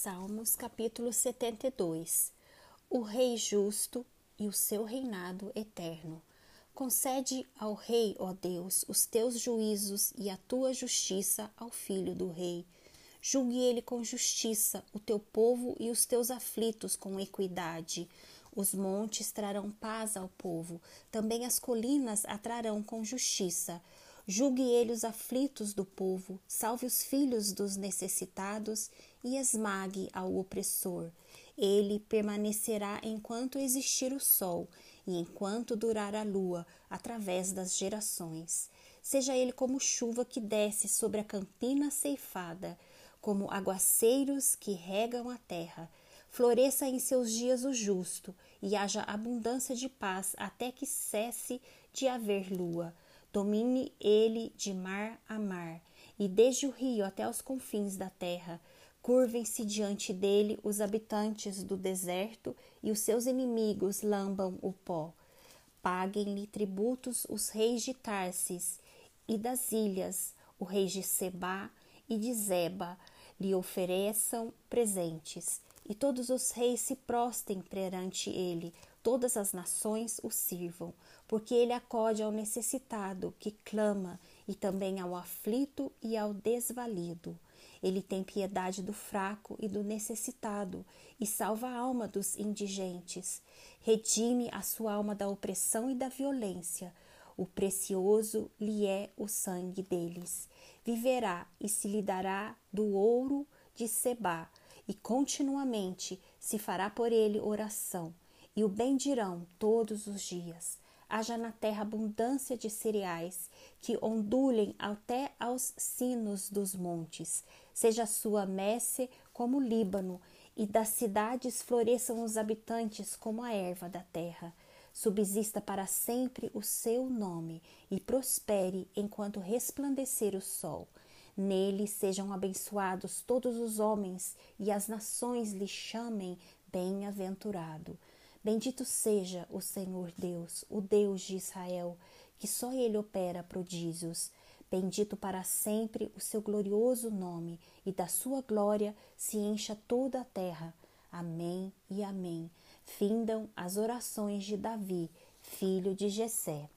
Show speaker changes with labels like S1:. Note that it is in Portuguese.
S1: Salmos capítulo 72 O Rei justo e o seu reinado eterno. Concede ao Rei, ó Deus, os teus juízos e a tua justiça ao filho do Rei. Julgue ele com justiça o teu povo e os teus aflitos com equidade. Os montes trarão paz ao povo, também as colinas atrarão com justiça. Julgue ele os aflitos do povo, salve os filhos dos necessitados e esmague ao opressor. Ele permanecerá enquanto existir o sol e enquanto durar a lua, através das gerações. Seja ele como chuva que desce sobre a campina ceifada, como aguaceiros que regam a terra. Floresça em seus dias o justo, e haja abundância de paz até que cesse de haver lua. Domine ele de mar a mar, e desde o rio até os confins da terra. Curvem-se diante dele os habitantes do deserto e os seus inimigos lambam o pó. Paguem-lhe tributos os reis de Tarsis e das ilhas, o rei de Seba e de Zeba, lhe ofereçam presentes, e todos os reis se prostem perante ele, todas as nações o sirvam, porque ele acode ao necessitado que clama, e também ao aflito e ao desvalido. Ele tem piedade do fraco e do necessitado e salva a alma dos indigentes. Redime a sua alma da opressão e da violência. O precioso lhe é o sangue deles. Viverá e se lhe dará do ouro de Seba, e continuamente se fará por ele oração, e o bendirão todos os dias haja na terra abundância de cereais, que ondulem até aos sinos dos montes, seja sua messe como o Líbano, e das cidades floresçam os habitantes como a erva da terra. Subsista para sempre o seu nome e prospere enquanto resplandecer o sol. Nele sejam abençoados todos os homens e as nações lhe chamem bem-aventurado. Bendito seja o Senhor Deus, o Deus de Israel, que só ele opera prodígios. Bendito para sempre o seu glorioso nome, e da sua glória se encha toda a terra. Amém e amém. Findam as orações de Davi, filho de Jessé.